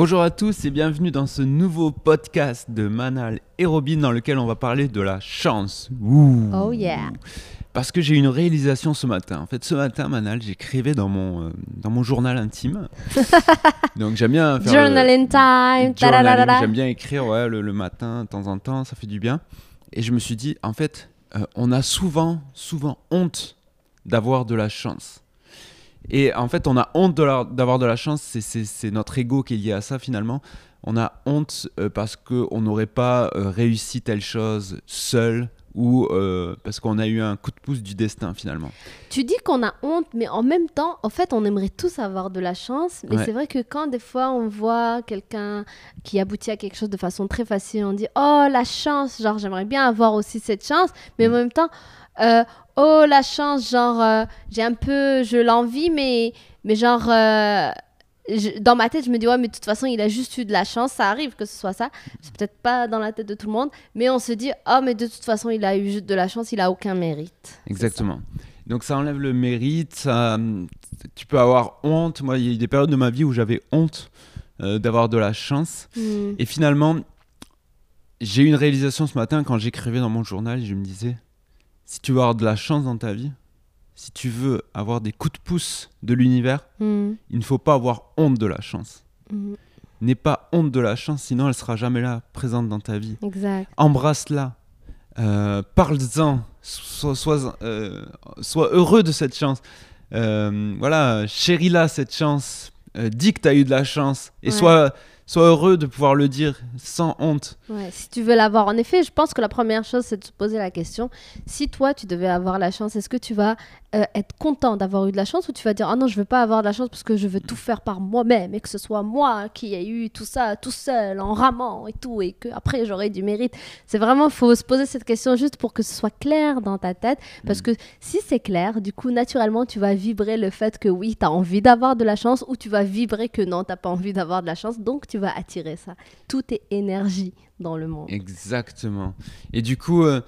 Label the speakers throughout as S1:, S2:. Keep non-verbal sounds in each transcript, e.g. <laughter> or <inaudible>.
S1: Bonjour à tous et bienvenue dans ce nouveau podcast de Manal et Robin dans lequel on va parler de la chance. Ouh.
S2: Oh yeah.
S1: Parce que j'ai eu une réalisation ce matin. En fait, ce matin, Manal, j'écrivais dans mon, euh, dans mon journal intime. <laughs> Donc j'aime bien faire. le-
S2: Journaling time.
S1: J'aime bien écrire ouais, le, le matin, de temps en temps, ça fait du bien. Et je me suis dit, en fait, euh, on a souvent, souvent honte d'avoir de la chance. Et en fait, on a honte d'avoir de la chance, c'est- notre ego qui est lié à ça finalement. On a honte euh, parce qu'on n'aurait pas euh, réussi telle chose seul ou euh, parce qu'on a eu un coup de pouce du destin finalement.
S2: Tu dis qu'on a honte, mais en même temps, en fait, on aimerait tous avoir de la chance. Mais c'est vrai que quand des fois on voit quelqu'un qui aboutit à quelque chose de façon très facile, on dit Oh, la chance, genre j'aimerais bien avoir aussi cette chance. Mais
S1: Mm.
S2: en même temps, euh, Oh, la chance, genre euh, j'ai un peu, je l'envie, mais, mais genre. euh, je- dans ma tête, je me dis, ouais, mais de toute façon, il a juste eu de la chance, ça arrive que ce soit ça. C'est peut-être pas dans la tête de tout le monde, mais on se dit, oh, mais de toute façon, il a eu juste de la chance, il a aucun mérite.
S1: Exactement. Donc ça enlève le mérite, ça, tu peux avoir honte. Moi, il y a eu des périodes de ma vie où j'avais honte euh, d'avoir de la chance.
S2: Hmm.
S1: Et finalement, j'ai eu une réalisation ce matin quand j'écrivais dans mon journal, je me disais, si tu veux avoir de la chance dans ta vie, si tu veux avoir des coups de pouce de l'univers,
S2: Hmm.
S1: il ne faut pas avoir honte de la chance.
S2: Hmm.
S1: N'aie pas honte de la chance, sinon elle sera jamais là, présente dans ta vie.
S2: Exact.
S1: Embrasse-la, euh, parle-en, sois, sois, euh, sois heureux de cette chance. Euh, voilà, chéris-la cette chance, dis que tu as eu de la chance et
S2: Ouais.
S1: sois, sois heureux de pouvoir le dire sans honte.
S2: Ouais, si tu veux l'avoir, en effet, je pense que la première chose, c'est de se poser la question si toi, tu devais avoir la chance, est-ce que tu vas euh, être content d'avoir eu de la chance ou tu vas dire ah non, je veux pas avoir de la chance parce que je veux tout faire par moi-même et que ce soit moi qui ai eu tout ça tout seul en ramant et tout et que après j'aurai du mérite. C'est vraiment, faut se poser cette question juste pour que ce soit clair dans ta tête parce que si c'est clair, du coup, naturellement, tu vas vibrer le fait que oui, tu as envie d'avoir de la chance ou tu vas vibrer que non, tu pas envie d'avoir de la chance, donc tu vas attirer ça. Tout est énergie dans le monde.
S1: Exactement. Et du coup, euh,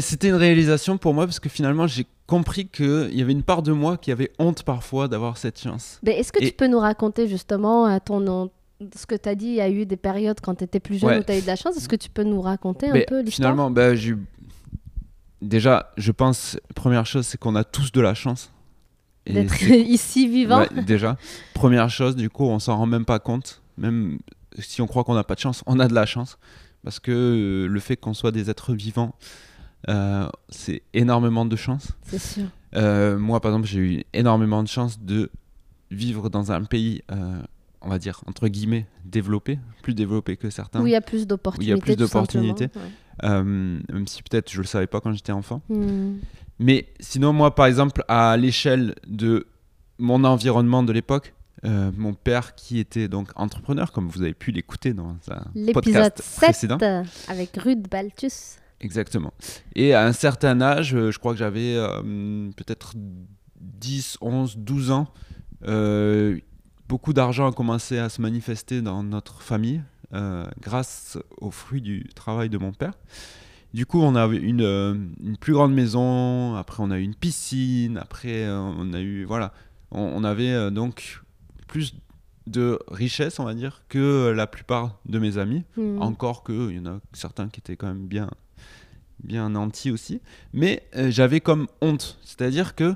S1: c'était une réalisation pour moi parce que finalement, j'ai compris qu'il y avait une part de moi qui avait honte parfois d'avoir cette chance.
S2: Est-ce que
S1: Et-
S2: tu peux nous raconter justement à ton nom ce que tu as dit, il y a eu des périodes quand tu étais plus jeune
S1: Ouais.
S2: où tu as eu de la chance. Est-ce que tu peux nous raconter un peu l'histoire?
S1: finalement, j'ai eu- déjà, je pense, première chose, c'est qu'on a tous de la chance. Et
S2: D'être
S1: c'est- <laughs>
S2: ici vivant
S1: Ouais, déjà, première chose, du coup, on s'en rend même pas compte. Même si on croit qu'on n'a pas de chance, on a de la chance. Parce que euh, le fait qu'on soit des êtres vivants, euh, c'est énormément de chance.
S2: C'est sûr.
S1: Euh, moi, par exemple, j'ai eu énormément de chance de vivre dans un pays, euh, on va dire, entre guillemets, développé, plus développé que certains.
S2: Où il y a plus d'opportunités.
S1: plus
S2: tout simplement.
S1: d'opportunités. Euh, même si peut-être je le savais pas quand j'étais enfant.
S2: Hmm.
S1: Mais sinon, moi, par exemple, à l'échelle de mon environnement de l'époque, euh, mon père qui était donc entrepreneur, comme vous avez pu l'écouter dans un
S2: L'épisode
S1: podcast
S2: 7
S1: précédent.
S2: avec Rude Baltus.
S1: Exactement. Et à un certain âge, euh, je crois que j'avais euh, peut-être 10, 11, 12 ans, euh, beaucoup d'argent a commencé à se manifester dans notre famille grâce aux fruits du travail de mon père. Du coup, on avait une, une plus grande maison, après on a eu une piscine, après on a eu... Voilà, on, avait donc plus de richesse, on va dire, que la plupart de mes amis.
S2: Hmm.
S1: Encore qu'il y en a certains qui étaient quand même bien, bien nantis aussi. Mais euh, j'avais comme honte. C'est-à-dire que,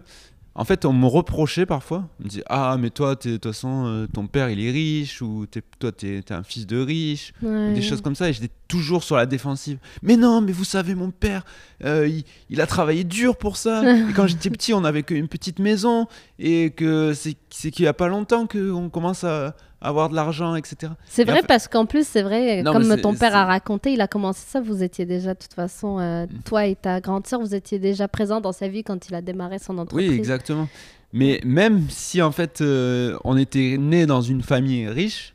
S1: en fait, on me reprochait parfois. On me disait Ah, mais toi, de toute façon, euh, ton père, il est riche. Ou toi, t'es es un fils de riche. ou. Des choses comme ça. Et j'étais toujours sur la défensive. Mais non, mais vous savez, mon père, euh, il, il a travaillé dur pour ça. et quand j'étais petit, on avait qu'une petite maison. Et que c'est qu'il n'y a pas longtemps qu'on commence à avoir de l'argent, etc.
S2: C'est
S1: Et
S2: vrai parce qu'en plus, c'est vrai,
S1: Non,
S2: comme ton père a raconté, il a commencé ça, vous étiez déjà, de toute façon, euh, toi et ta grande sœur, vous étiez déjà présents dans sa vie quand il a démarré son entreprise.
S1: Oui, exactement. Mais même si en fait euh, on était né dans une famille riche,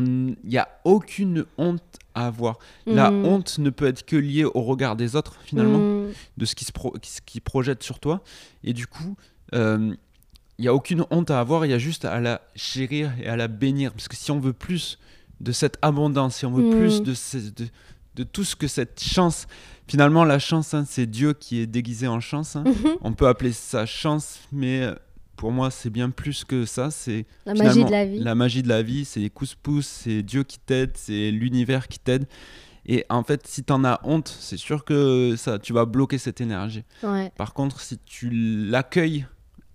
S1: il n'y a aucune honte à avoir. La
S2: Hmm.
S1: honte ne peut être que liée au regard des autres finalement,
S2: Hmm.
S1: de ce qui se pro- qui, projette sur toi. Et du coup, euh, il n'y a aucune honte à avoir, il y a juste à la chérir et à la bénir. Parce que si on veut plus de cette abondance, si on veut
S2: Mm.
S1: plus de, de, de tout ce que cette chance, finalement la chance, hein, c'est Dieu qui est déguisé en chance. hein.
S2: Mhm.
S1: On peut appeler ça chance, mais euh, pour moi, c'est bien plus que ça. C'est
S2: La magie de la vie.
S1: La magie de la vie, c'est les coups-pouces, c'est Dieu qui t'aide, c'est l'univers qui t'aide. Et en fait, si t'en as honte, c'est sûr que ça, tu vas bloquer cette énergie.
S2: Ouais.
S1: Par contre, si tu l'accueilles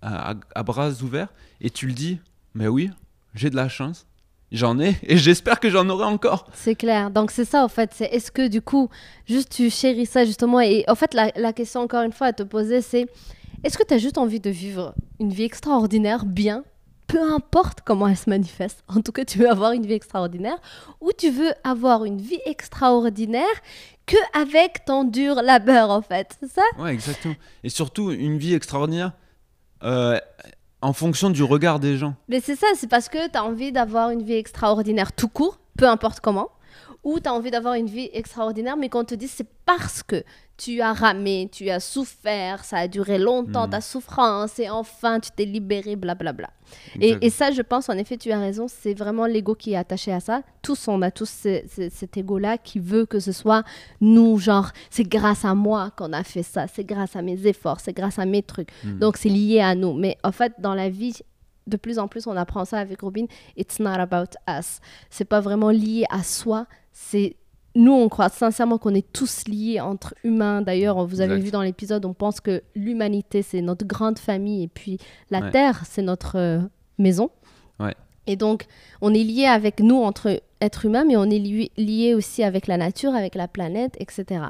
S1: à, à- à bras ouverts et tu le dis, mais oui, j'ai de la chance, j'en ai, <laughs> et j'espère que j'en aurai encore.
S2: C'est clair. Donc c'est ça en fait. C'est est-ce que du coup, juste tu chéris ça justement et en fait la, la question encore une fois à te poser c'est est-ce que tu as juste envie de vivre une vie extraordinaire bien peu importe comment elle se manifeste. En tout cas, tu veux avoir une vie extraordinaire ou tu veux avoir une vie extraordinaire que avec ton dur labeur en fait. C'est ça?
S1: Ouais, exactement. Et surtout, une vie extraordinaire euh, en fonction du regard des gens.
S2: Mais c'est ça, c'est parce que tu as envie d'avoir une vie extraordinaire tout court, peu importe comment, ou tu as envie d'avoir une vie extraordinaire, mais qu'on te dit c'est parce que tu as ramé, tu as souffert, ça a duré longtemps
S1: Mhm.
S2: ta souffrance, et enfin tu t'es libéré, blablabla. Et,
S1: Exact.
S2: et ça, je pense, en effet, tu as raison, c'est vraiment l'ego qui est attaché à ça. Tous, on a tous ce- ce- cet ego-là qui veut que ce soit nous, genre, c'est grâce à moi qu'on a fait ça, c'est grâce à mes efforts, c'est grâce à mes trucs.
S1: Mhm.
S2: Donc, c'est lié à nous. Mais en fait, dans la vie, de plus en plus, on apprend ça avec Robin. It's not about us. C'est pas vraiment lié à soi. C'est nous, on croit sincèrement qu'on est tous liés entre humains. D'ailleurs, vous avez
S1: Exact.
S2: vu dans l'épisode, on pense que l'humanité, c'est notre grande famille et puis la
S1: Ouais.
S2: Terre, c'est notre euh, maison.
S1: Ouais.
S2: Et donc, on est lié avec nous entre êtres humains, mais on est lié, lié aussi avec la nature, avec la planète, etc.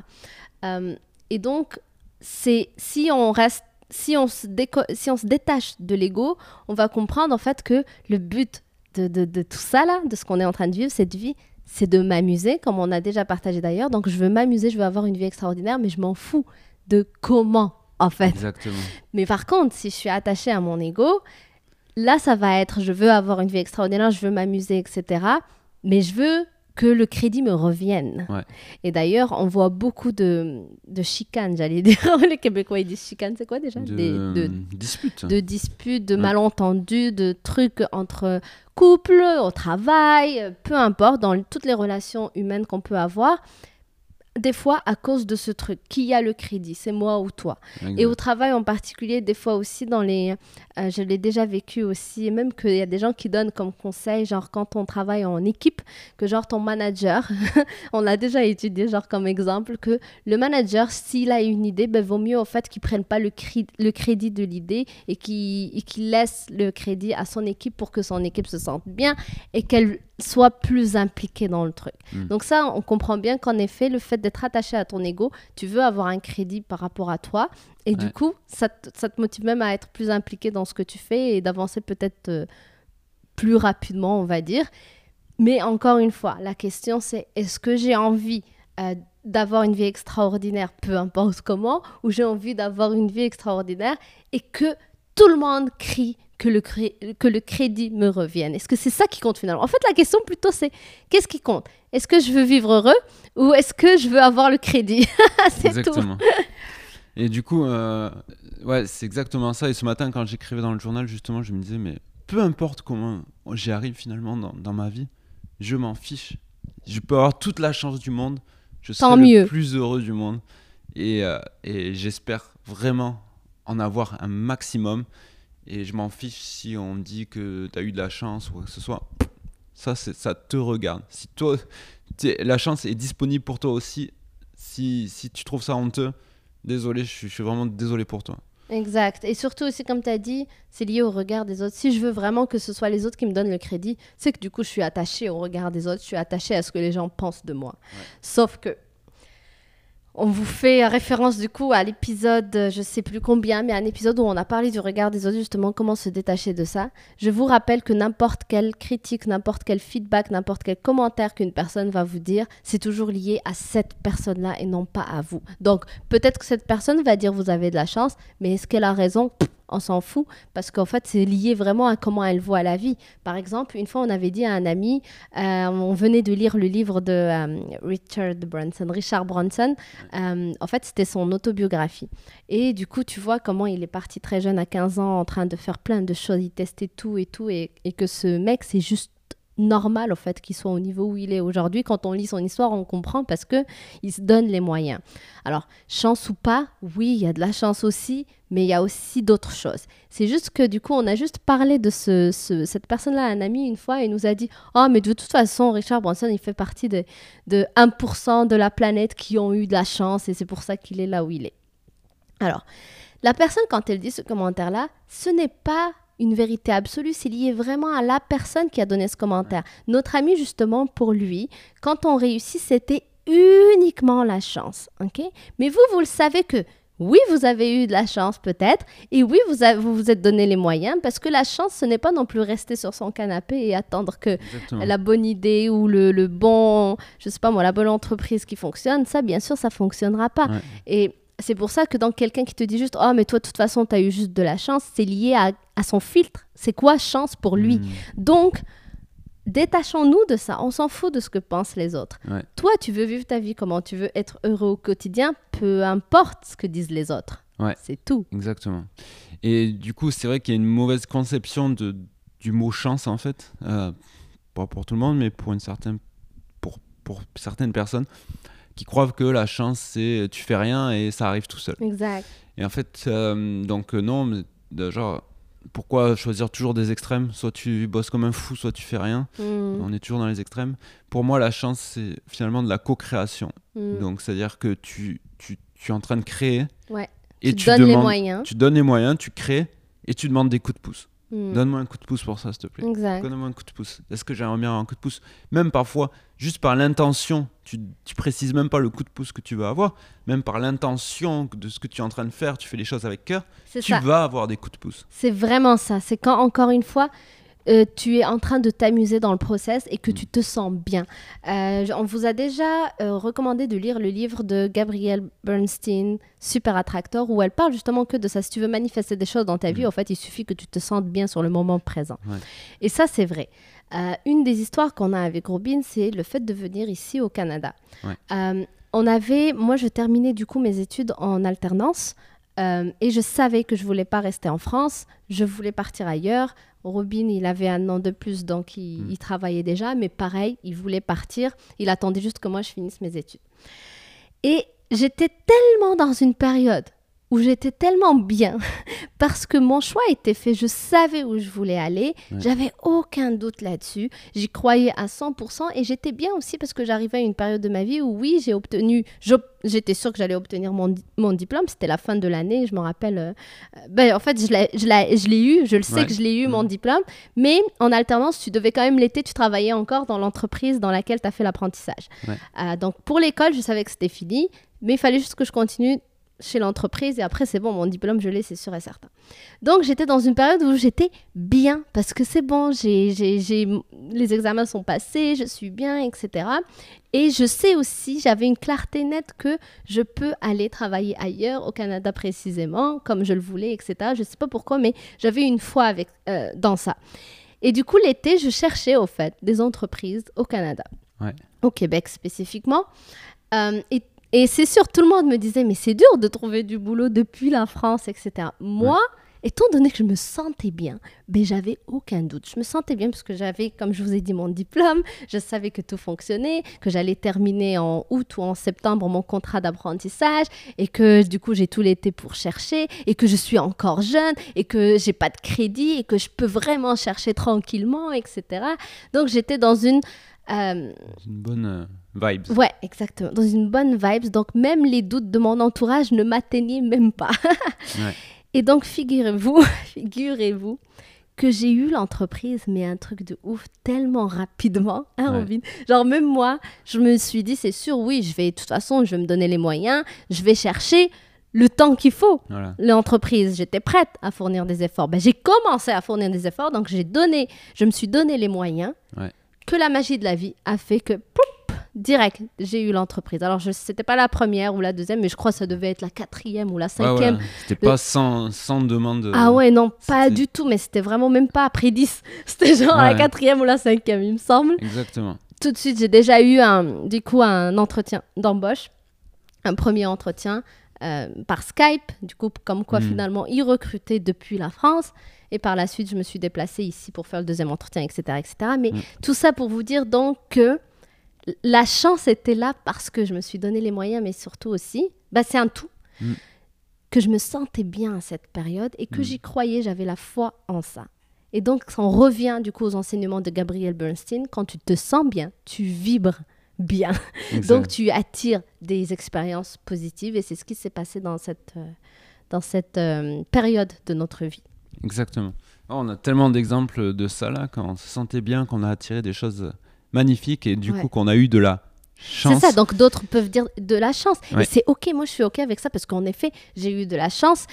S2: Euh, et donc, c'est si on reste, si on se, déco- si on se détache de l'ego, on va comprendre en fait que le but de, de- de tout ça là, de ce qu'on est en train de vivre, cette vie, c'est de m'amuser, comme on a déjà partagé d'ailleurs. Donc, je veux m'amuser, je veux avoir une vie extraordinaire, mais je m'en fous de comment en fait.
S1: Exactement.
S2: Mais par contre, si je suis attachée à mon ego, là, ça va être je veux avoir une vie extraordinaire, je veux m'amuser, etc. Mais je veux que le crédit me revienne.
S1: Ouais.
S2: Et d'ailleurs, on voit beaucoup de, de chicanes, j'allais <laughs> dire. Les Québécois, ils disent chicanes, c'est quoi déjà?
S1: De,
S2: Des- de,
S1: dispute.
S2: de disputes, de
S1: Ouais.
S2: malentendus, de trucs entre couples, au travail, peu importe, dans toutes les relations humaines qu'on peut avoir. Des fois, à cause de ce truc, qui a le crédit? C'est moi ou toi? Et au travail en particulier, des fois aussi dans les... euh, je l'ai déjà vécu aussi, même qu'il y a des gens qui donnent comme conseil, genre quand on travaille en équipe, que genre ton manager, <laughs> on l'a déjà étudié genre comme exemple, que le manager, s'il a une idée, ben, vaut mieux au fait qu'il prenne pas le, cri- le crédit de l'idée et qu'il et qu'il laisse le crédit à son équipe pour que son équipe se sente bien et qu'elle soit plus impliquée dans le truc.
S1: Mm.
S2: Donc ça, on comprend bien qu'en effet, le fait d'être attaché à ton ego, tu veux avoir un crédit par rapport à toi. Et du coup, ça te, ça te motive même à être plus impliqué dans ce que tu fais et d'avancer peut-être euh, plus rapidement, on va dire. Mais encore une fois, la question c'est est-ce que j'ai envie euh, d'avoir une vie extraordinaire, peu importe comment, ou j'ai envie d'avoir une vie extraordinaire et que tout le monde crie que le, cré- que le crédit me revienne Est-ce que c'est ça qui compte finalement? En fait, la question plutôt c'est qu'est-ce qui compte? Est-ce que je veux vivre heureux ou est-ce que je veux avoir le crédit? <laughs> C'est tout. <laughs>
S1: Et du coup, euh, ouais, c'est exactement ça. Et ce matin, quand j'écrivais dans le journal, justement, je me disais, mais peu importe comment j'y arrive finalement dans, dans ma vie, je m'en fiche. Je peux avoir toute la chance du monde. Je
S2: Tant
S1: serai
S2: mieux.
S1: le plus heureux du monde. Et, euh, et j'espère vraiment en avoir un maximum. Et je m'en fiche si on me dit que tu as eu de la chance ou quoi que ce soit. Ça, ça te regarde. Si toi, la chance est disponible pour toi aussi, si, si tu trouves ça honteux, désolé, je suis, je suis vraiment désolé pour toi.
S2: Exact. Et surtout aussi, comme tu as dit, c'est lié au regard des autres. Si je veux vraiment que ce soit les autres qui me donnent le crédit, c'est que du coup, je suis attachée au regard des autres, je suis attachée à ce que les gens pensent de moi. Sauf que, on vous fait référence du coup à l'épisode, euh, je sais plus combien, mais un épisode où on a parlé du regard des autres, justement, comment se détacher de ça. Je vous rappelle que n'importe quelle critique, n'importe quel feedback, n'importe quel commentaire qu'une personne va vous dire, c'est toujours lié à cette personne-là et non pas à vous. Donc, peut-être que cette personne va dire vous avez de la chance, mais est-ce qu'elle a raison? On s'en fout parce qu'en fait, c'est lié vraiment à comment elle voit la vie. Par exemple, une fois, on avait dit à un ami, euh, on venait de lire le livre de euh, Richard Branson, Richard Branson. Euh, en fait, c'était son autobiographie. Et du coup, tu vois comment il est parti très jeune, à 15 ans, en train de faire plein de choses, il testait tout et tout, et, et que ce mec, c'est juste normal au fait qu'il soit au niveau où il est aujourd'hui. Quand on lit son histoire, on comprend parce que il se donne les moyens. Alors, chance ou pas, oui, il y a de la chance aussi, mais il y a aussi d'autres choses. C'est juste que du coup, on a juste parlé de ce, cette personne-là un ami une fois et nous a dit Oh, mais de toute façon, Richard Branson, il fait partie de, de 1% de la planète qui ont eu de la chance et c'est pour ça qu'il est là où il est. Alors, la personne, quand elle dit ce commentaire-là, ce n'est pas une vérité absolue, c'est lié vraiment à la personne qui a donné ce commentaire. Notre ami, justement, pour lui, quand on réussit, c'était uniquement la chance. ok? Mais vous, vous le savez que oui, vous avez eu de la chance peut-être, et oui, vous, vous vous êtes donné les moyens, parce que la chance, ce n'est pas non plus rester sur son canapé et attendre que la bonne idée ou le, bon, je sais pas moi, la bonne entreprise qui fonctionne, ça, bien sûr, ça fonctionnera pas. Et c'est pour ça que dans quelqu'un qui te dit juste Oh, mais toi, de toute façon, tu as eu juste de la chance, c'est lié à, son filtre. C'est quoi chance pour lui? Hmm. Donc, détachons-nous de ça. On s'en fout de ce que pensent les autres. Toi, tu veux vivre ta vie comment? Tu veux être heureux au quotidien, peu importe ce que disent les autres. C'est tout.
S1: Exactement. Et du coup, c'est vrai qu'il y a une mauvaise conception de, du mot chance, en fait. Euh, pas pour tout le monde, mais pour, une certaine, pour, pour certaines personnes qui croient que la chance, c'est tu fais rien et ça arrive tout seul.
S2: Exact.
S1: Et en fait, euh, donc euh, non, genre, pourquoi choisir toujours des extrêmes? Soit tu bosses comme un fou, soit tu fais rien. Hmm. On est toujours dans les extrêmes. Pour moi, la chance, c'est finalement de la co-création. Hmm. Donc, c'est-à-dire que tu, tu, tu, es en train de créer.
S2: Ouais. Et tu, tu donnes les moyens.
S1: Tu donnes les moyens, tu crées et tu demandes des coups de pouce. Hmm. Donne-moi un coup de pouce pour ça, s'il te plaît. Donne-moi un coup de pouce. Est-ce que j'aimerais bien un coup de pouce? Même parfois, juste par l'intention, tu, tu précises même pas le coup de pouce que tu vas avoir, même par l'intention de ce que tu es en train de faire, tu fais les choses avec cœur, tu vas avoir des coups de pouce.
S2: C'est vraiment ça. C'est quand, encore une fois, euh, tu es en train de t'amuser dans le process et que mm. tu te sens bien. Euh, on vous a déjà euh, recommandé de lire le livre de Gabrielle Bernstein, Super Attractor, où elle parle justement que de ça. Si tu veux manifester des choses dans ta vie, mm. en fait, il suffit que tu te sentes bien sur le moment présent. Et ça, c'est vrai. une des histoires qu'on a avec Robin, c'est le fait de venir ici au Canada. on avait, moi, je terminais du coup mes études en alternance. et je savais que je voulais pas rester en France, je voulais partir ailleurs. Robin, il avait un an de plus, donc hmm. il, travaillait déjà, mais pareil, il voulait partir. Il attendait juste que moi je finisse mes études. Et j'étais tellement dans une période où j'étais tellement bien <laughs> parce que mon choix était fait, je savais où je voulais aller, j'avais aucun doute là-dessus, j'y croyais à 100% et j'étais bien aussi parce que j'arrivais à une période de ma vie où oui, j'ai obtenu, j'étais sûre que j'allais obtenir mon, mon diplôme, c'était la fin de l'année, je me rappelle, euh, ben, en fait, je l'ai eu, je le sais que je l'ai eu, mon mhm. diplôme, mais en alternance, tu devais quand même l'été, tu travaillais encore dans l'entreprise dans laquelle tu as fait l'apprentissage. Euh, donc pour l'école, je savais que c'était fini, mais il fallait juste que je continue chez l'entreprise et après c'est bon, mon diplôme je l'ai, c'est sûr et certain. Donc j'étais dans une période où j'étais bien parce que c'est bon, j'ai, les examens sont passés, je suis bien, etc. Et je sais aussi, j'avais une clarté nette que je peux aller travailler ailleurs, au Canada précisément, comme je le voulais, etc. Je ne sais pas pourquoi, mais j'avais une foi avec, euh, dans ça. Et du coup, l'été, je cherchais au fait des entreprises au Canada, au Québec spécifiquement. Euh, et et c'est sûr, tout le monde me disait, mais c'est dur de trouver du boulot depuis la France, etc. Moi, étant donné que je me sentais bien, ben, j'avais aucun doute. Je me sentais bien parce que j'avais, comme je vous ai dit, mon diplôme. Je savais que tout fonctionnait, que j'allais terminer en août ou en septembre mon contrat d'apprentissage et que du coup, j'ai tout l'été pour chercher et que je suis encore jeune et que j'ai pas de crédit et que je peux vraiment chercher tranquillement, etc. Donc, j'étais dans une...
S1: Euh, une bonne euh, Vibes.
S2: Ouais, exactement. Dans une bonne vibes. Donc, même les doutes de mon entourage ne m'atteignaient même pas. <laughs> Et donc, figurez-vous, <laughs> figurez-vous que j'ai eu l'entreprise, mais un truc de ouf, tellement rapidement, hein, Robin Genre, même moi, je me suis dit, c'est sûr, oui, je vais, de toute façon, je vais me donner les moyens, je vais chercher le temps qu'il faut. L'entreprise, j'étais prête à fournir des efforts. Ben, j'ai commencé à fournir des efforts, donc j'ai donné, je me suis donné les moyens que la magie de la vie a fait que, direct, j'ai eu l'entreprise. Alors, ce n'était pas la première ou la deuxième, mais je crois que ça devait être la quatrième ou la cinquième.
S1: C'était pas sans, sans, demande.
S2: Ah ouais, non, pas du tout, mais c'était vraiment même pas après 10. <laughs> C'était genre la quatrième ou la cinquième, il me semble.
S1: Exactement.
S2: Tout de suite, j'ai déjà eu un, du coup un entretien d'embauche, un premier entretien. euh, par Skype, du coup, comme quoi
S1: Mm.
S2: finalement ils recrutaient depuis la France. Et par la suite, je me suis déplacée ici pour faire le deuxième entretien, etc. etc. Mais
S1: Mm.
S2: tout ça pour vous dire donc que la chance était là parce que je me suis donné les moyens, mais surtout aussi, bah, c'est un tout.
S1: Mm.
S2: Que je me sentais bien à cette période et que
S1: Mm.
S2: j'y croyais, j'avais la foi en ça. Et donc, on revient du coup aux enseignements de Gabriel Bernstein. Quand tu te sens bien, tu vibres bien. Donc, tu attires des expériences positives et c'est ce qui s'est passé dans cette, euh, dans cette euh, période de notre vie.
S1: Exactement. Oh, on a tellement d'exemples de ça là, quand on se sentait bien, qu'on a attiré des choses magnifiques et du
S2: Ouais.
S1: coup qu'on a eu de la
S2: C'est
S1: chance.
S2: ça, donc d'autres peuvent dire de la chance.
S1: Ouais.
S2: Et c'est OK, moi je suis OK avec ça parce qu'en effet, j'ai eu de la chance.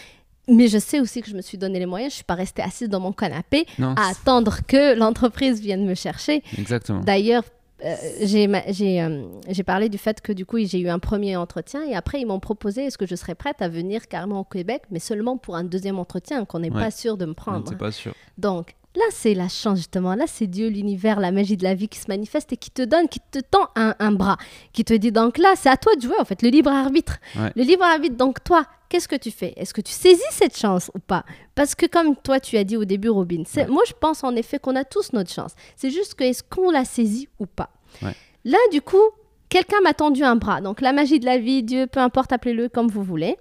S2: Mais je sais aussi que je me suis donné les moyens. Je suis pas restée assise dans mon canapé
S1: Non,
S2: à attendre que l'entreprise vienne me chercher.
S1: c'est- exactement.
S2: D'ailleurs, euh, j'ai euh, j'ai parlé du fait que du coup, j'ai eu un premier entretien et après, ils m'ont proposé est-ce que je serais prête à venir carrément au Québec, mais seulement pour un deuxième entretien qu'on n'est
S1: Ouais.
S2: pas sûr de me
S1: Non,
S2: prendre.
S1: c'est pas sûr.
S2: Donc là, c'est la chance justement. Là, c'est Dieu, l'univers, la magie de la vie qui se manifeste et qui te donne, qui te tend un, un bras, qui te dit donc là, c'est à toi de jouer en fait, le libre arbitre.
S1: Ouais.
S2: Le libre arbitre, donc toi, qu'est-ce que tu fais? Est-ce que tu saisis cette chance ou pas? Parce que comme toi, tu as dit au début, Robin,
S1: Ouais.
S2: moi je pense en effet qu'on a tous notre chance. C'est juste que est-ce qu'on la saisit ou pas?
S1: Ouais.
S2: Là, du coup, quelqu'un m'a tendu un bras. Donc la magie de la vie, Dieu, peu importe, appelez-le comme vous voulez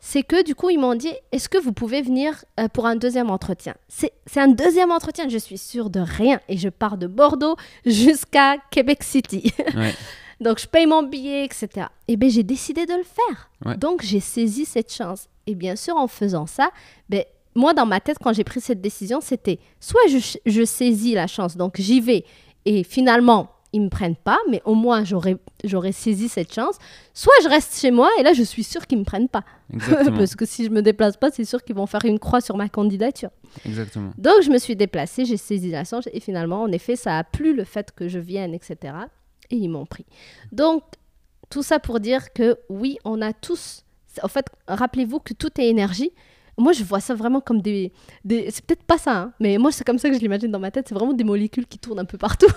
S2: c'est que du coup, ils m'ont dit est-ce que vous pouvez venir euh, pour un deuxième entretien? C'est un deuxième entretien, je suis sûre de rien. Et je pars de Bordeaux jusqu'à Québec City.
S1: Ouais. <laughs>
S2: Donc, je paye mon billet, etc. Et bien, j'ai décidé de le faire.
S1: Ouais.
S2: Donc, j'ai saisi cette chance. Et bien sûr, en faisant ça, ben, moi, dans ma tête, quand j'ai pris cette décision, c'était soit je, je saisis la chance, donc j'y vais, et finalement, ils me prennent pas, mais au moins, j'aurais saisi cette chance. Soit je reste chez moi, et là, je suis sûre qu'ils me prennent pas. <laughs> Parce que si je me déplace pas, c'est sûr qu'ils vont faire une croix sur ma candidature.
S1: Exactement.
S2: Donc je me suis déplacée, j'ai saisi la chance et finalement, en effet, ça a plu le fait que je vienne, etc. Et ils m'ont pris. Donc tout ça pour dire que oui, on a tous. En fait, rappelez-vous que tout est énergie. Moi, je vois ça vraiment comme des. des... C'est peut-être pas ça, hein, mais moi, c'est comme ça que je l'imagine dans ma tête. C'est vraiment des molécules qui tournent un peu partout.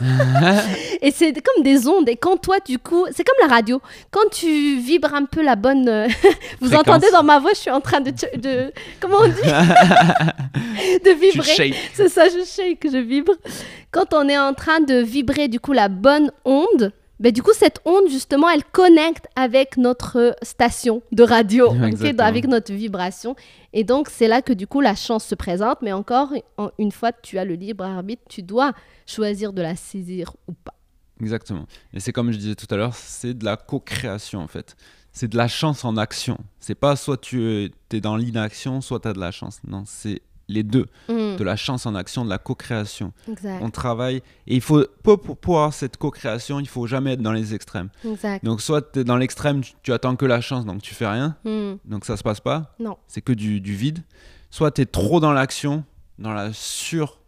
S2: <laughs> et c'est comme des ondes. Et quand toi, du coup, c'est comme la radio. Quand tu vibres un peu la bonne. euh, <laughs> Vous
S1: Fréquence.
S2: entendez dans ma voix, je suis en train de. de... Comment on dit? <laughs> De vibrer. C'est ça, je shake, je vibre. Quand on est en train de vibrer, du coup, la bonne onde, ben, du coup, cette onde, justement, elle connecte avec notre station de radio, <laughs> avec notre vibration. Et donc, c'est là que, du coup, la chance se présente. Mais encore, en- une fois que tu as le libre arbitre, tu dois choisir de la saisir ou pas.
S1: Exactement. Et c'est comme je disais tout à l'heure, c'est de la co-création en fait. C'est de la chance en action. C'est pas soit tu es dans l'inaction, soit tu as de la chance. Non, c'est les deux.
S2: Mm,
S1: De la chance en action, de la co-création. On travaille et il faut, pour, pour pouvoir cette co-création, il faut jamais être dans les extrêmes.
S2: exact.
S1: Donc soit tu es dans l'extrême, tu, tu attends que la chance, donc tu fais rien,
S2: Mm,
S1: donc ça se passe pas.
S2: Non.
S1: C'est que du, du vide. Soit tu es trop dans l'action, dans la sur,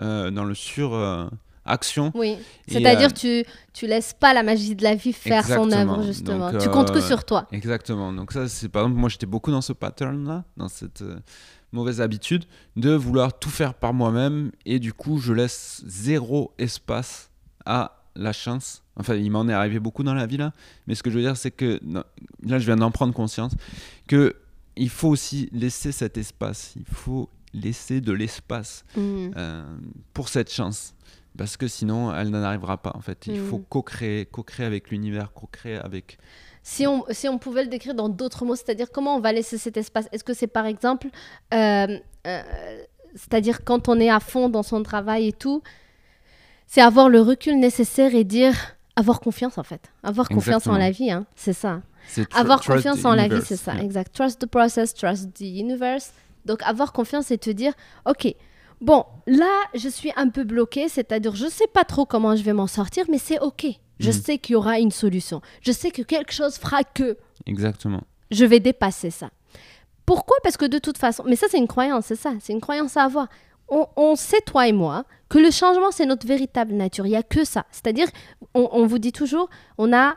S1: euh, dans le sur euh, action.
S2: Oui, c'est-à-dire
S1: euh,
S2: tu tu laisses pas la magie de la vie faire son œuvre justement.
S1: Donc,
S2: tu comptes que sur toi.
S1: Exactement. Donc ça, c'est par exemple, moi j'étais beaucoup dans ce pattern-là, dans cette euh, mauvaise habitude de vouloir tout faire par moi-même et du coup je laisse zéro espace à la chance. Enfin, il m'en est arrivé beaucoup dans la vie là, mais ce que je veux dire c'est que non, là je viens d'en prendre conscience que il faut aussi laisser cet espace. Il faut laisser de l'espace
S2: Mm.
S1: euh, pour cette chance. Parce que sinon, elle n'en arrivera pas. En fait, il
S2: Mm.
S1: faut co-créer, co-créer avec l'univers, co-créer avec
S2: Si on, si on pouvait le décrire dans d'autres mots, c'est-à-dire comment on va laisser cet espace? Est-ce que c'est par exemple, euh, euh, c'est-à-dire quand on est à fond dans son travail et tout, c'est avoir le recul nécessaire et dire avoir confiance en fait, avoir confiance en la vie, hein, c'est ça. Avoir confiance en la vie, c'est ça,
S1: Yeah.
S2: exact. Trust the process, trust the universe. Donc avoir confiance et te dire, ok, bon, là je suis un peu bloqué, c'est-à-dire je sais pas trop comment je vais m'en sortir, mais c'est ok. Je
S1: Mhm.
S2: sais qu'il y aura une solution. Je sais que quelque chose fera que
S1: Exactement.
S2: je vais dépasser ça. Pourquoi? Parce que de toute façon, mais ça c'est une croyance, c'est ça, c'est une croyance à avoir. On, on sait, toi et moi, que le changement c'est notre véritable nature. Il n'y a que ça. C'est-à-dire, on, on vous dit toujours, on a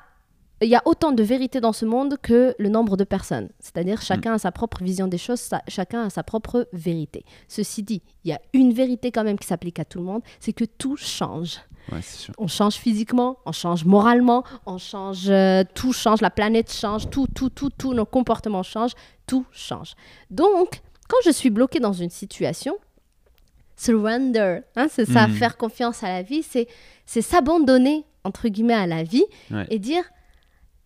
S2: il y a autant de vérité dans ce monde que le nombre de personnes. C'est-à-dire
S1: Mm.
S2: chacun a sa propre vision des choses, sa- chacun a sa propre vérité. Ceci dit, il y a une vérité quand même qui s'applique à tout le monde, c'est que tout change.
S1: Ouais, c'est sûr.
S2: On change physiquement, on change moralement, on change, euh, tout change, la planète change, tout, tout, tout, tout, nos comportements changent, tout change. Donc, quand je suis bloquée dans une situation, surrender, hein, c'est ça,
S1: Mhm.
S2: faire confiance à la vie, c'est, c'est s'abandonner, entre guillemets, à la vie
S1: Ouais.
S2: et dire,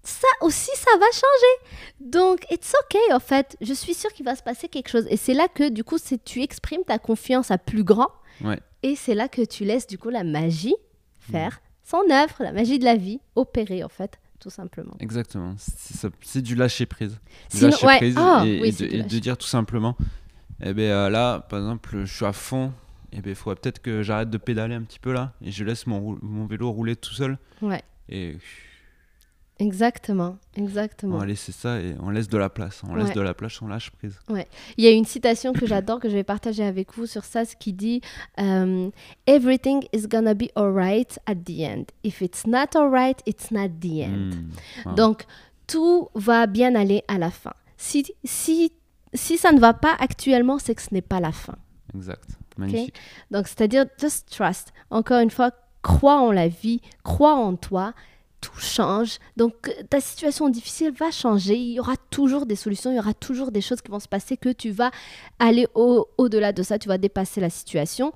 S2: ça aussi, ça va changer. Donc, it's okay, en fait. Je suis sûre qu'il va se passer quelque chose. Et c'est là que, du coup, tu exprimes ta confiance à plus grand.
S1: Ouais.
S2: Et c'est là que tu laisses, du coup, la magie faire son œuvre, la magie de la vie opérer, en fait, tout simplement.
S1: Exactement. C'est du lâcher prise. Du
S2: Sinon-
S1: lâcher
S2: ouais,
S1: prise
S2: ah,
S1: et,
S2: oui,
S1: et
S2: c'est
S1: de,
S2: du
S1: et
S2: lâcher.
S1: de dire tout simplement, eh ben euh, là, par exemple, je suis à fond. Eh ben, il faudrait peut-être que j'arrête de pédaler un petit peu là et je laisse mon, mon vélo rouler tout seul.
S2: Ouais,
S1: Et
S2: exactement,
S1: on
S2: exactement.
S1: va laisser ça et on laisse de la place. On laisse
S2: Ouais.
S1: de la place, on lâche prise.
S2: Il y a une citation que j'adore, que je vais partager avec vous sur ça, ce qui dit euh, Everything is gonna be alright at the end. If it's not alright, it's not the end.
S1: Hmm. Wow.
S2: Donc, tout va bien aller à la fin. Si, si, si ça ne va pas actuellement, c'est que ce n'est pas la fin.
S1: Exact. Magnifique.
S2: Donc, c'est-à-dire, just trust. Encore une fois, crois en la vie, crois en toi. Tout change. Donc, euh, ta situation difficile va changer. Il y aura toujours des solutions, il y aura toujours des choses qui vont se passer que tu vas aller au- au-delà de ça. Tu vas dépasser la situation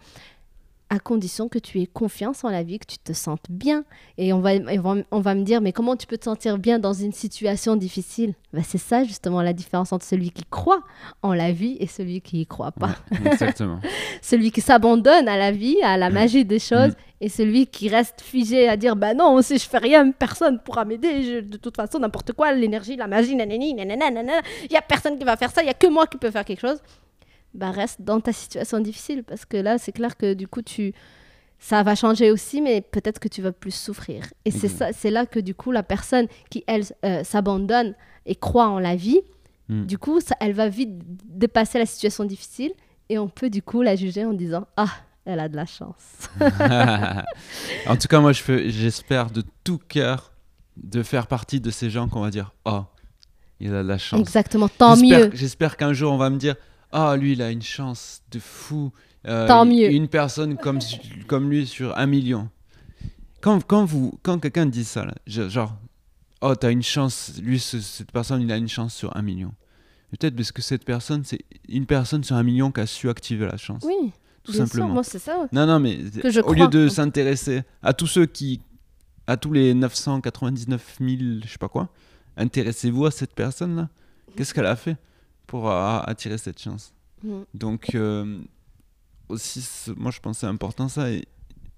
S2: à condition que tu aies confiance en la vie, que tu te sentes bien. Et on va, on va, me dire, mais comment tu peux te sentir bien dans une situation difficile? Ben, C'est ça justement la différence entre celui qui croit en la vie et celui qui y croit pas
S1: Ouais, exactement. <laughs>
S2: celui qui s'abandonne à la vie, à la magie des choses, et celui qui reste figé à dire bah non, si je fais rien, personne pourra m'aider. De toute façon, n'importe quoi, l'énergie, la magie, nanani, nanana, il y a personne qui va faire ça, il y a que moi qui peux faire quelque chose. Bah reste dans ta situation difficile parce que là, c'est clair que du coup tu ça va changer aussi, mais peut-être que tu vas plus souffrir. Et c'est ça, c'est là que du coup la personne qui elle euh, s'abandonne et croit en la vie,
S1: Mm.
S2: du coup, ça, elle va vite dépasser la situation difficile et on peut du coup la juger en disant ah elle a de la chance. <laughs> <laughs>
S1: en tout cas, moi, je j'espère de tout cœur de faire partie de ces gens qu'on va dire Oh, il a de la chance.
S2: Exactement, tant mieux.
S1: J'espère qu'un jour, on va me dire Ah, lui, il a une chance de fou. Euh,
S2: Tant mieux.
S1: Une personne comme, comme lui sur un million. Quand, quand, vous, quand quelqu'un dit ça, là, genre Oh, t'as une chance, lui, ce- cette personne, il a une chance sur un million. Peut-être parce que cette personne, c'est une personne sur un million qui a su activer la chance.
S2: Oui,
S1: tout
S2: bien
S1: simplement.
S2: sûr, moi c'est ça.
S1: Non, non, mais
S2: Que je
S1: au
S2: crois.
S1: lieu de s'intéresser à tous ceux qui, à tous les 999 000, je sais pas quoi, intéressez-vous à cette personne-là. Qu'est-ce qu'elle a fait? Pour attirer cette chance
S2: Mm.
S1: Donc, euh, aussi, moi je pense que c'est important ça. Et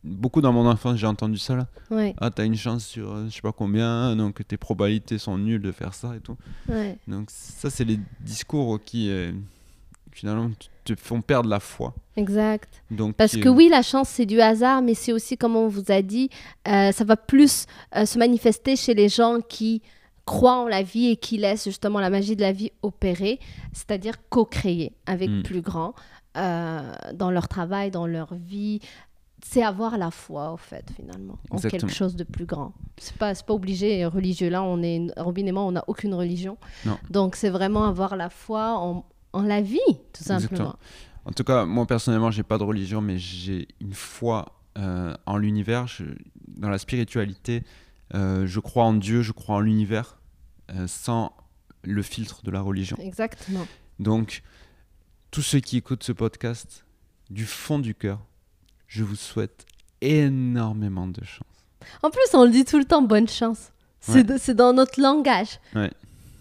S1: beaucoup dans mon enfance, j'ai entendu ça là.
S2: Ouais,
S1: Ah, t'as une chance sur euh, je sais pas combien, donc tes probabilités sont nulles de faire ça et tout.
S2: ouais.
S1: Donc, ça, c'est les discours qui, euh, finalement, te font perdre la foi.
S2: Exact.
S1: Donc,
S2: Parce
S1: euh,
S2: que oui, la chance, c'est du hasard, mais c'est aussi, comme on vous a dit, euh, ça va plus euh, se manifester chez les gens qui croient en la vie et qui laissent justement la magie de la vie opérer, c'est-à-dire co-créer avec
S1: Mm.
S2: plus grand euh, dans leur travail, dans leur vie. C'est avoir la foi, au fait, finalement, en quelque chose de plus grand. C'est pas, pas obligé, religieux. Là, on est, Robin et moi, on n'a aucune religion.
S1: Non.
S2: Donc, c'est vraiment avoir la foi en, en la vie, tout simplement.
S1: Exactement. En tout cas, moi personnellement, j'ai pas de religion, mais j'ai une foi euh, en l'univers, dans la spiritualité. Euh, je crois en Dieu, je crois en l'univers, euh, sans le filtre de la religion.
S2: Exactement.
S1: Donc, tous ceux qui écoutent ce podcast, du fond du cœur, je vous souhaite énormément de chance.
S2: En plus, on le dit tout le temps, bonne chance. C'est
S1: Ouais.
S2: dans notre langage.
S1: Ouais.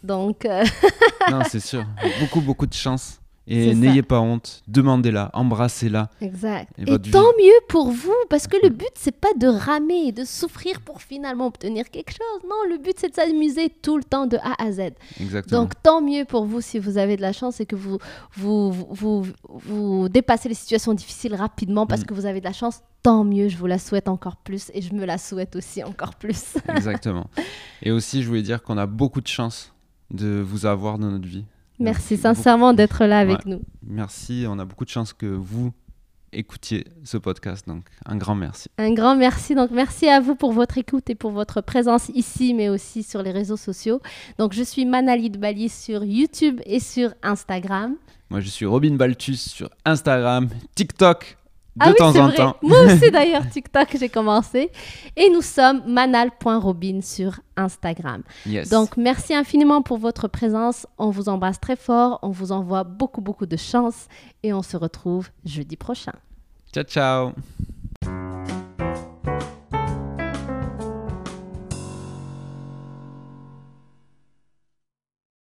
S2: Donc, euh, <laughs>
S1: non, c'est sûr. Beaucoup, beaucoup de chance. Et n'ayez pas honte. Demandez-la, embrassez-la.
S2: exact.
S1: Et
S2: tant
S1: vie.
S2: mieux pour vous, parce que le but, c'est pas de ramer et de souffrir pour finalement obtenir quelque chose. Non, le but, c'est de s'amuser tout le temps de A à Z.
S1: Exactement.
S2: Donc, tant mieux pour vous si vous avez de la chance et que vous, vous, vous, vous, vous dépassez les situations difficiles rapidement parce
S1: Mm.
S2: que vous avez de la chance. Tant mieux, je vous la souhaite encore plus et je me la souhaite aussi encore plus.
S1: Exactement. <laughs> Et aussi, je voulais dire qu'on a beaucoup de chance de vous avoir dans notre vie.
S2: Merci sincèrement d'être là avec
S1: Ouais.
S2: nous.
S1: Merci. On a beaucoup de chance que vous écoutiez ce podcast. Donc, un grand merci.
S2: Un grand merci. Donc, merci à vous pour votre écoute et pour votre présence ici, mais aussi sur les réseaux sociaux. Donc, je suis Manalid Bali sur YouTube et sur Instagram.
S1: Moi, je suis Robin Baltus sur Instagram, TikTok, de
S2: ah oui,
S1: temps
S2: c'est
S1: en
S2: vrai.
S1: temps.
S2: Moi aussi <laughs> d'ailleurs, TikTok, j'ai commencé. Et nous sommes manal.robin sur Instagram.
S1: Yes.
S2: Donc, merci infiniment pour votre présence. On vous embrasse très fort. On vous envoie beaucoup, beaucoup de chance. Et on se retrouve jeudi prochain.
S1: ciao, ciao.